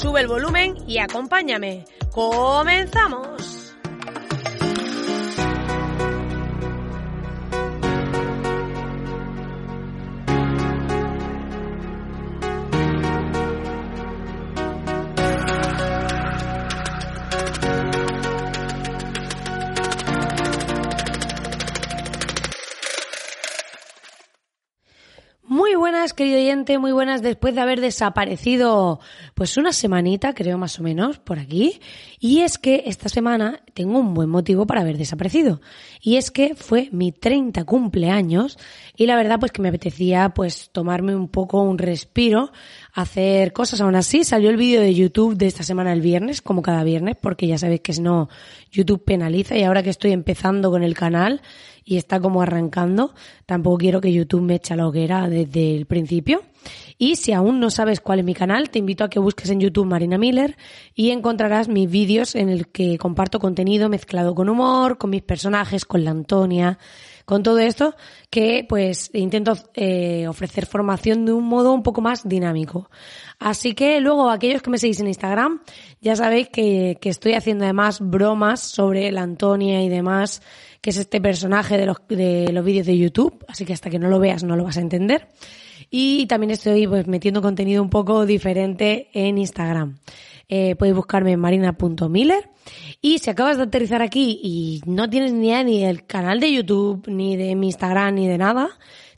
Sube el volumen y acompáñame. ¡Comenzamos! Muy buenas, querido muy buenas después de haber desaparecido pues una semanita, creo más o menos, por aquí. Y es que esta semana tengo un buen motivo para haber desaparecido. Y es que fue mi 30 cumpleaños y la verdad pues que me apetecía pues tomarme un poco un respiro, hacer cosas. Aún así salió el vídeo de YouTube de esta semana el viernes, como cada viernes, porque ya sabéis que si no YouTube penaliza y ahora que estoy empezando con el canal y está como arrancando, tampoco quiero que YouTube me eche la hoguera desde el principio. Y si aún no sabes cuál es mi canal, te invito a que busques en YouTube Marina Miller y encontrarás mis vídeos en el que comparto contenido mezclado con humor, con mis personajes, con la Antonia, con todo esto que pues intento eh, ofrecer formación de un modo un poco más dinámico. Así que luego aquellos que me seguís en Instagram ya sabéis que, que estoy haciendo además bromas sobre la Antonia y demás que es este personaje de los, de los vídeos de YouTube, así que hasta que no lo veas no lo vas a entender. Y también estoy pues metiendo contenido un poco diferente en Instagram. Eh, puedes buscarme en marina.miller. Y si acabas de aterrizar aquí y no tienes ni idea ni del canal de YouTube, ni de mi Instagram, ni de nada,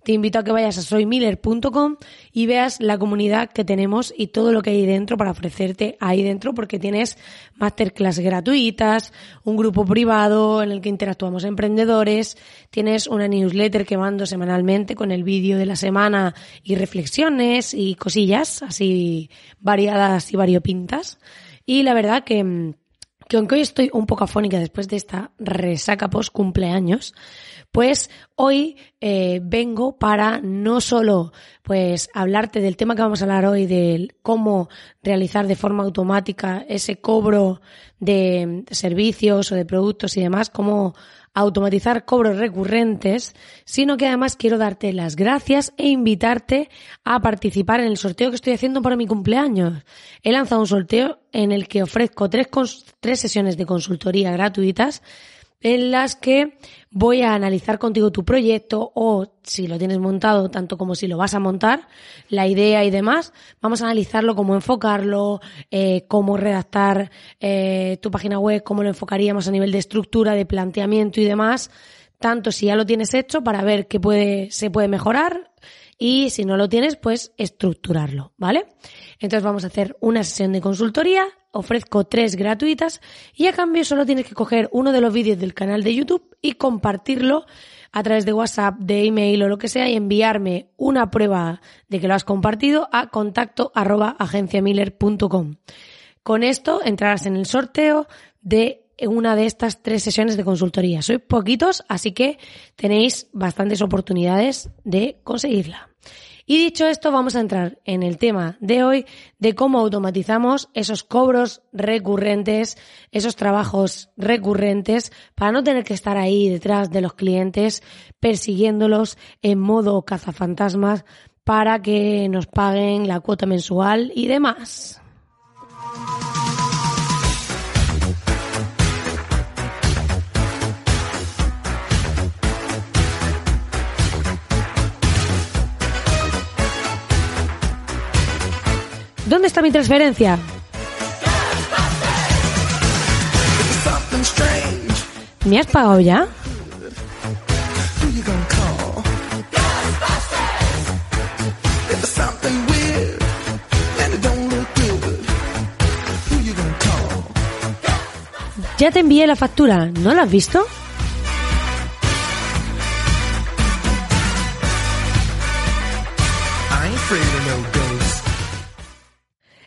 te invito a que vayas a soymiller.com y veas la comunidad que tenemos y todo lo que hay dentro para ofrecerte ahí dentro porque tienes masterclass gratuitas, un grupo privado en el que interactuamos emprendedores, tienes una newsletter que mando semanalmente con el vídeo de la semana y reflexiones y cosillas así variadas y variopintas. Y la verdad que, que aunque hoy estoy un poco afónica después de esta resaca post cumpleaños, pues hoy eh, vengo para no solo pues hablarte del tema que vamos a hablar hoy, de cómo realizar de forma automática ese cobro de servicios o de productos y demás, cómo automatizar cobros recurrentes, sino que además quiero darte las gracias e invitarte a participar en el sorteo que estoy haciendo para mi cumpleaños. He lanzado un sorteo en el que ofrezco tres, tres sesiones de consultoría gratuitas en las que voy a analizar contigo tu proyecto o si lo tienes montado, tanto como si lo vas a montar, la idea y demás. Vamos a analizarlo, cómo enfocarlo, eh, cómo redactar eh, tu página web, cómo lo enfocaríamos a nivel de estructura, de planteamiento y demás. Tanto si ya lo tienes hecho para ver qué puede, se puede mejorar y si no lo tienes, pues estructurarlo, ¿vale? Entonces vamos a hacer una sesión de consultoría ofrezco tres gratuitas y a cambio solo tienes que coger uno de los vídeos del canal de YouTube y compartirlo a través de WhatsApp, de email o lo que sea y enviarme una prueba de que lo has compartido a contacto arroba agenciamiller.com. Con esto entrarás en el sorteo de una de estas tres sesiones de consultoría. Sois poquitos, así que tenéis bastantes oportunidades de conseguirla. Y dicho esto, vamos a entrar en el tema de hoy de cómo automatizamos esos cobros recurrentes, esos trabajos recurrentes, para no tener que estar ahí detrás de los clientes persiguiéndolos en modo cazafantasmas para que nos paguen la cuota mensual y demás. ¿Dónde está mi transferencia? ¿Me has pagado ya? Ya te envié la factura, ¿no la has visto?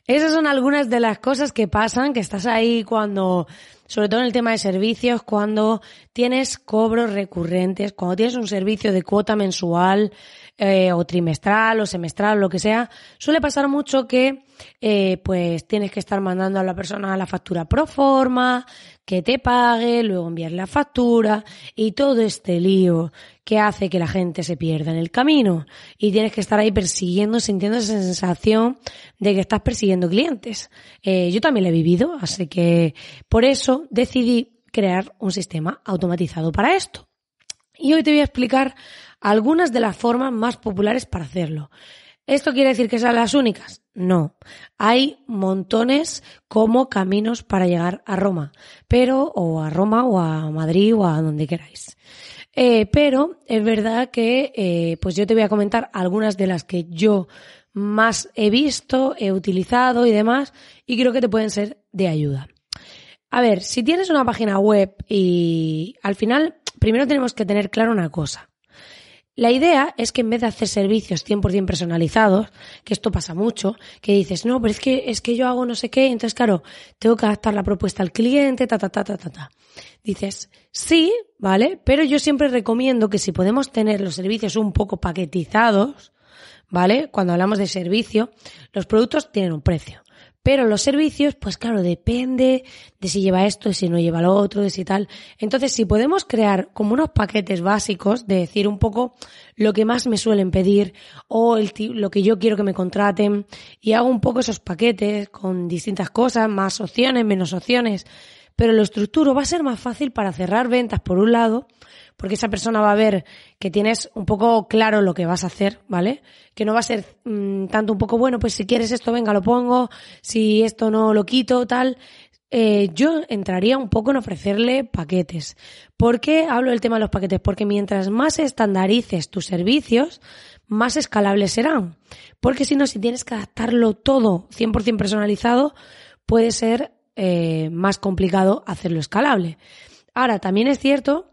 Esas son algunas de las cosas que pasan, que estás ahí cuando, sobre todo en el tema de servicios, cuando tienes cobros recurrentes, cuando tienes un servicio de cuota mensual eh, o trimestral o semestral, lo que sea, suele pasar mucho que eh, pues tienes que estar mandando a la persona la factura pro forma, que te pague, luego enviar la factura y todo este lío que hace que la gente se pierda en el camino y tienes que estar ahí persiguiendo, sintiendo esa sensación de que estás persiguiendo clientes. Eh, yo también lo he vivido, así que por eso decidí crear un sistema automatizado para esto. Y hoy te voy a explicar algunas de las formas más populares para hacerlo. ¿Esto quiere decir que sean las únicas? No. Hay montones como caminos para llegar a Roma, pero, o a Roma, o a Madrid, o a donde queráis. Eh, pero es verdad que, eh, pues yo te voy a comentar algunas de las que yo más he visto, he utilizado y demás, y creo que te pueden ser de ayuda. A ver, si tienes una página web y al final, primero tenemos que tener claro una cosa. La idea es que en vez de hacer servicios 100% personalizados, que esto pasa mucho, que dices, no, pero es que, es que yo hago no sé qué, entonces claro, tengo que adaptar la propuesta al cliente, ta, ta, ta, ta, ta, ta. Dices, sí, ¿vale? Pero yo siempre recomiendo que si podemos tener los servicios un poco paquetizados, ¿vale? Cuando hablamos de servicio, los productos tienen un precio. Pero los servicios, pues claro, depende de si lleva esto, de si no lleva lo otro, de si tal. Entonces, si podemos crear como unos paquetes básicos, de decir un poco lo que más me suelen pedir o el, lo que yo quiero que me contraten, y hago un poco esos paquetes con distintas cosas, más opciones, menos opciones, pero lo estructuro, va a ser más fácil para cerrar ventas por un lado, porque esa persona va a ver que tienes un poco claro lo que vas a hacer, ¿vale? Que no va a ser mm, tanto un poco, bueno, pues si quieres esto, venga, lo pongo, si esto no lo quito, tal. Eh, yo entraría un poco en ofrecerle paquetes. ¿Por qué hablo del tema de los paquetes? Porque mientras más estandarices tus servicios, más escalables serán. Porque si no, si tienes que adaptarlo todo 100% personalizado, puede ser eh, más complicado hacerlo escalable. Ahora, también es cierto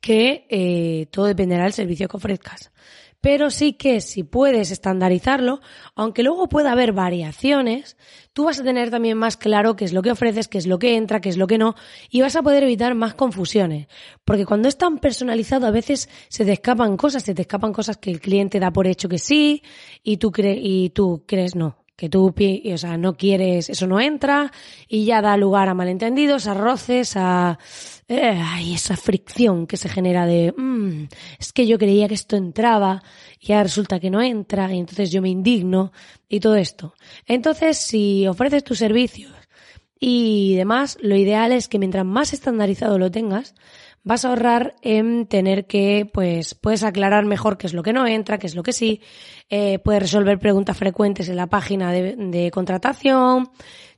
que eh, todo dependerá del servicio que ofrezcas. Pero sí que si puedes estandarizarlo, aunque luego pueda haber variaciones, tú vas a tener también más claro qué es lo que ofreces, qué es lo que entra, qué es lo que no, y vas a poder evitar más confusiones. Porque cuando es tan personalizado a veces se te escapan cosas, se te escapan cosas que el cliente da por hecho que sí, y tú, crees y tú crees no que tú, o sea, no quieres, eso no entra y ya da lugar a malentendidos, a roces, a eh, esa fricción que se genera de, mm, es que yo creía que esto entraba y ahora resulta que no entra y entonces yo me indigno y todo esto. Entonces, si ofreces tus servicios y demás, lo ideal es que mientras más estandarizado lo tengas, vas a ahorrar en tener que, pues, puedes aclarar mejor qué es lo que no entra, qué es lo que sí, eh, puedes resolver preguntas frecuentes en la página de, de contratación,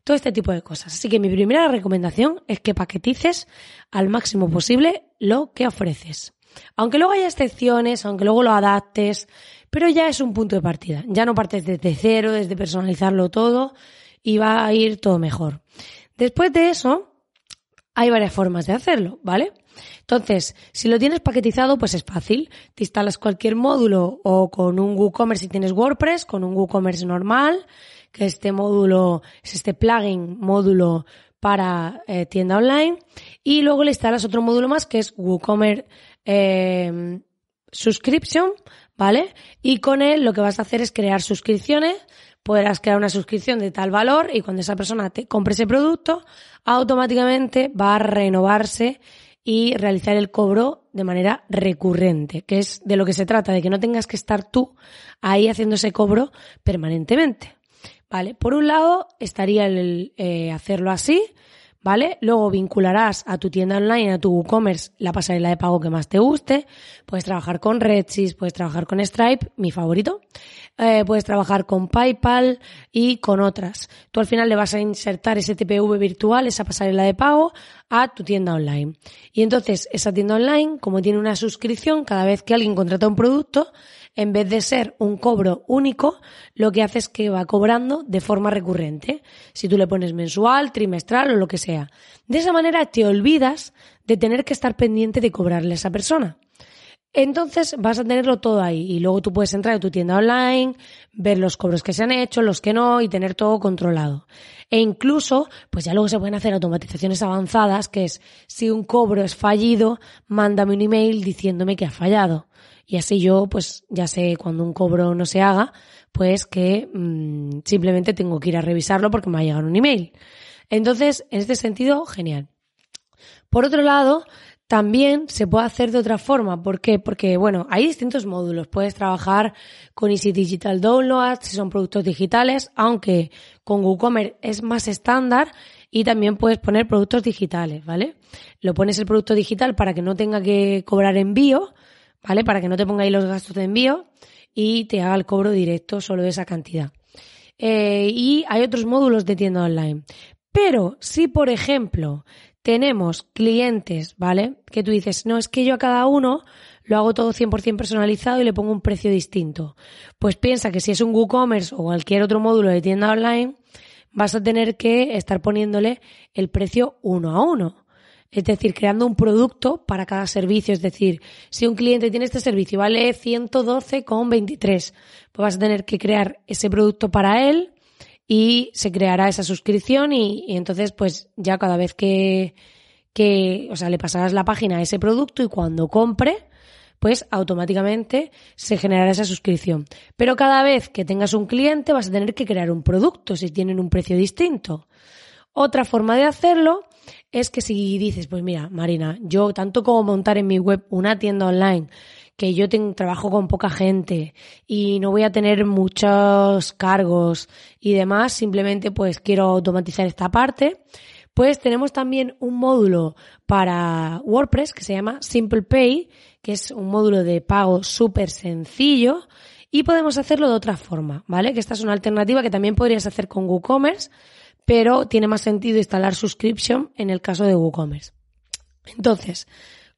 todo este tipo de cosas. Así que mi primera recomendación es que paquetices al máximo posible lo que ofreces. Aunque luego haya excepciones, aunque luego lo adaptes, pero ya es un punto de partida. Ya no partes desde cero, desde personalizarlo todo y va a ir todo mejor. Después de eso, hay varias formas de hacerlo, ¿vale? Entonces, si lo tienes paquetizado, pues es fácil. Te instalas cualquier módulo o con un WooCommerce si tienes WordPress, con un WooCommerce normal, que este módulo es este plugin módulo para eh, tienda online. Y luego le instalas otro módulo más que es WooCommerce eh, Subscription, ¿vale? Y con él lo que vas a hacer es crear suscripciones podrás crear una suscripción de tal valor y cuando esa persona te compre ese producto, automáticamente va a renovarse y realizar el cobro de manera recurrente, que es de lo que se trata, de que no tengas que estar tú ahí haciendo ese cobro permanentemente. Vale, por un lado estaría el eh, hacerlo así, ¿vale? Luego vincularás a tu tienda online, a tu WooCommerce, la pasarela de pago que más te guste. Puedes trabajar con Redsys, puedes trabajar con Stripe, mi favorito. Eh, puedes trabajar con PayPal y con otras. Tú al final le vas a insertar ese TPV virtual, esa pasarela de pago, a tu tienda online. Y entonces esa tienda online, como tiene una suscripción, cada vez que alguien contrata un producto, en vez de ser un cobro único, lo que hace es que va cobrando de forma recurrente. Si tú le pones mensual, trimestral o lo que sea. De esa manera te olvidas de tener que estar pendiente de cobrarle a esa persona. Entonces vas a tenerlo todo ahí y luego tú puedes entrar a tu tienda online, ver los cobros que se han hecho, los que no y tener todo controlado. E incluso, pues ya luego se pueden hacer automatizaciones avanzadas, que es si un cobro es fallido, mándame un email diciéndome que ha fallado. Y así yo, pues ya sé cuando un cobro no se haga, pues que mm, simplemente tengo que ir a revisarlo porque me va a llegar un email. Entonces, en este sentido, genial. Por otro lado, también se puede hacer de otra forma. ¿Por qué? Porque, bueno, hay distintos módulos. Puedes trabajar con Easy Digital Download si son productos digitales, aunque con WooCommerce es más estándar y también puedes poner productos digitales, ¿vale? Lo pones el producto digital para que no tenga que cobrar envío ¿vale? Para que no te ponga ahí los gastos de envío y te haga el cobro directo solo de esa cantidad. Eh, y hay otros módulos de tienda online. Pero si, por ejemplo, tenemos clientes, ¿vale? Que tú dices, no, es que yo a cada uno lo hago todo 100% personalizado y le pongo un precio distinto. Pues piensa que si es un WooCommerce o cualquier otro módulo de tienda online, vas a tener que estar poniéndole el precio uno a uno. Es decir, creando un producto para cada servicio. Es decir, si un cliente tiene este servicio y vale 112,23, pues vas a tener que crear ese producto para él y se creará esa suscripción y, entonces pues ya cada vez que, que, o sea, le pasarás la página a ese producto y cuando compre, pues automáticamente se generará esa suscripción. Pero cada vez que tengas un cliente vas a tener que crear un producto si tienen un precio distinto. Otra forma de hacerlo es que si dices, pues mira, Marina, yo tanto como montar en mi web una tienda online, que yo tengo, trabajo con poca gente y no voy a tener muchos cargos y demás, simplemente pues quiero automatizar esta parte, pues tenemos también un módulo para WordPress que se llama Simple Pay, que es un módulo de pago súper sencillo y podemos hacerlo de otra forma, ¿vale? Que esta es una alternativa que también podrías hacer con WooCommerce pero tiene más sentido instalar subscription en el caso de WooCommerce. Entonces,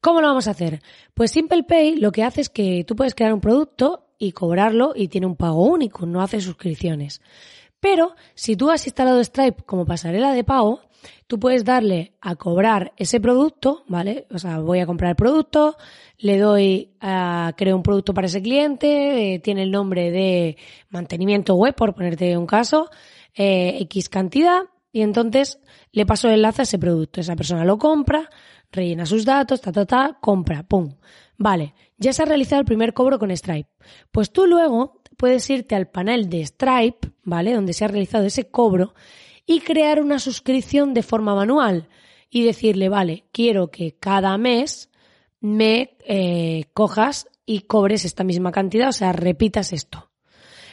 ¿cómo lo vamos a hacer? Pues Simple Pay lo que hace es que tú puedes crear un producto y cobrarlo y tiene un pago único, no hace suscripciones. Pero si tú has instalado Stripe como pasarela de pago, tú puedes darle a cobrar ese producto, ¿vale? O sea, voy a comprar el producto, le doy a crear un producto para ese cliente, eh, tiene el nombre de mantenimiento web, por ponerte un caso, eh, X cantidad y entonces le paso el enlace a ese producto. Esa persona lo compra, rellena sus datos, ta, ta, ta, compra, pum. Vale, ya se ha realizado el primer cobro con Stripe. Pues tú luego puedes irte al panel de Stripe, ¿vale? Donde se ha realizado ese cobro y crear una suscripción de forma manual y decirle, vale, quiero que cada mes me eh, cojas y cobres esta misma cantidad, o sea, repitas esto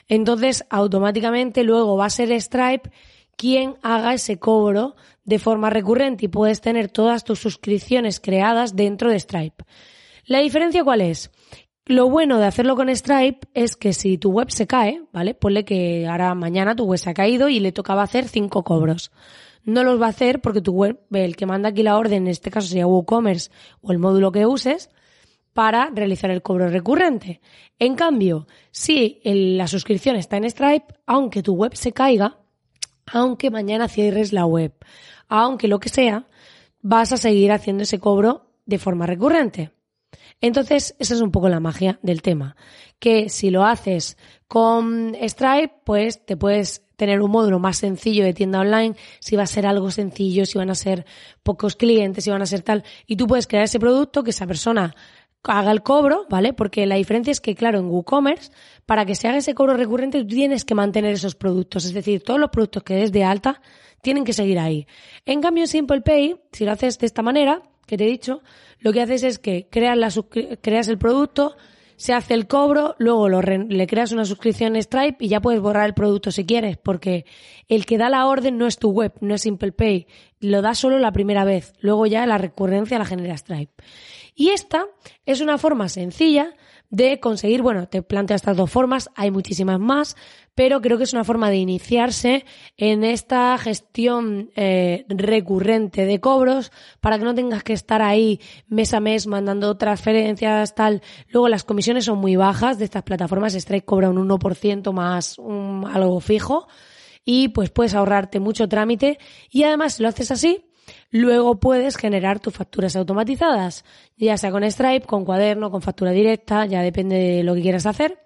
entonces automáticamente luego va a ser Stripe quien haga ese cobro de forma recurrente y puedes tener todas tus suscripciones creadas dentro de Stripe. ¿La diferencia cuál es? Lo bueno de hacerlo con Stripe es que si tu web se cae, ¿vale? Ponle que ahora mañana tu web se ha caído y le tocaba hacer cinco cobros. No los va a hacer porque tu web, el que manda aquí la orden, en este caso sería WooCommerce o el módulo que uses, para realizar el cobro recurrente. En cambio, si la suscripción está en Stripe, aunque tu web se caiga, aunque mañana cierres la web, aunque lo que sea, vas a seguir haciendo ese cobro de forma recurrente. Entonces, esa es un poco la magia del tema, que si lo haces con Stripe, pues te puedes tener un módulo más sencillo de tienda online, si va a ser algo sencillo, si van a ser pocos clientes, si van a ser tal, y tú puedes crear ese producto que esa persona haga el cobro, ¿vale? Porque la diferencia es que, claro, en WooCommerce, para que se haga ese cobro recurrente, tú tienes que mantener esos productos. Es decir, todos los productos que des de alta tienen que seguir ahí. En cambio, en Simple Pay, si lo haces de esta manera, que te he dicho, lo que haces es que creas, la, creas el producto, se hace el cobro, luego lo le creas una suscripción Stripe y ya puedes borrar el producto si quieres, porque el que da la orden no es tu web, no es Simple Pay, lo da solo la primera vez, luego ya la recurrencia la genera Stripe. Y esta es una forma sencilla de conseguir, bueno, te planteo estas dos formas, hay muchísimas más, pero creo que es una forma de iniciarse en esta gestión eh, recurrente de cobros para que no tengas que estar ahí mes a mes mandando transferencias, tal. Luego las comisiones son muy bajas de estas plataformas, Stripe cobra un 1% más algo fijo y pues puedes ahorrarte mucho trámite y además si lo haces así, Luego puedes generar tus facturas automatizadas, ya sea con Stripe, con cuaderno, con factura directa, ya depende de lo que quieras hacer,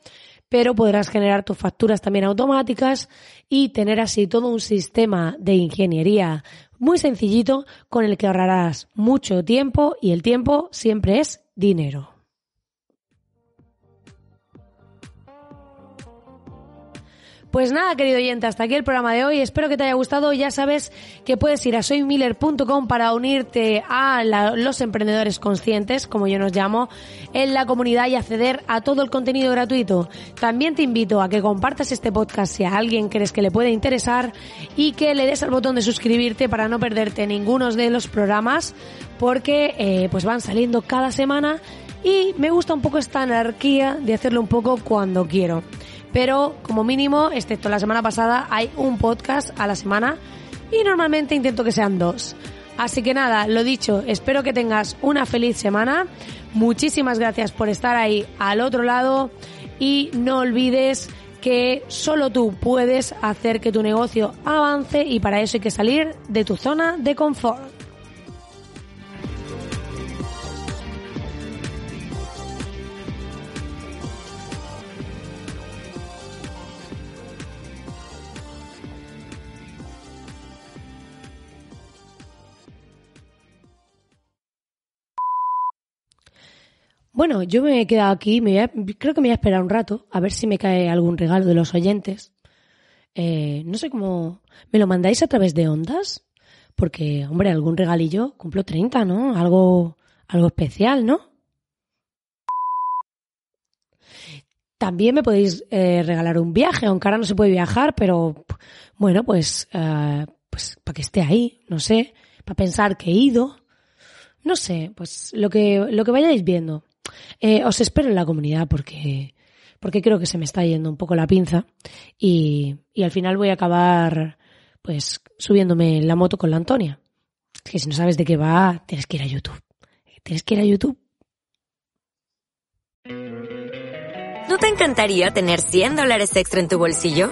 pero podrás generar tus facturas también automáticas y tener así todo un sistema de ingeniería muy sencillito con el que ahorrarás mucho tiempo y el tiempo siempre es dinero. Pues nada, querido oyente, hasta aquí el programa de hoy. Espero que te haya gustado. Ya sabes que puedes ir a soymiller.com para unirte a los emprendedores conscientes, como yo nos llamo, en la comunidad y acceder a todo el contenido gratuito. También te invito a que compartas este podcast si a alguien crees que le puede interesar y que le des al botón de suscribirte para no perderte ninguno de los programas porque eh, pues van saliendo cada semana y me gusta un poco esta anarquía de hacerlo un poco cuando quiero pero como mínimo, excepto la semana pasada, hay un podcast a la semana y normalmente intento que sean dos. Así que nada, lo dicho, espero que tengas una feliz semana. Muchísimas gracias por estar ahí al otro lado y no olvides que solo tú puedes hacer que tu negocio avance y para eso hay que salir de tu zona de confort. Bueno, yo me he quedado aquí, me creo que me voy a esperar un rato a ver si me cae algún regalo de los oyentes. Eh, no sé cómo... ¿Me lo mandáis a través de ondas? Porque, hombre, algún regalillo, cumplo 30, ¿no? Algo, algo especial, ¿no? También me podéis eh, regalar un viaje, aunque ahora no se puede viajar, pero bueno, pues, eh, pues para que esté ahí, no sé, para pensar que he ido. No sé, pues lo que, lo que vayáis viendo. Eh, os espero en la comunidad porque, porque creo que se me está yendo un poco la pinza y, y al final voy a acabar pues subiéndome en la moto con la Antonia. Que si no sabes de qué va, tienes que ir a YouTube. Tienes que ir a YouTube. ¿No te encantaría tener 100 dólares extra en tu bolsillo?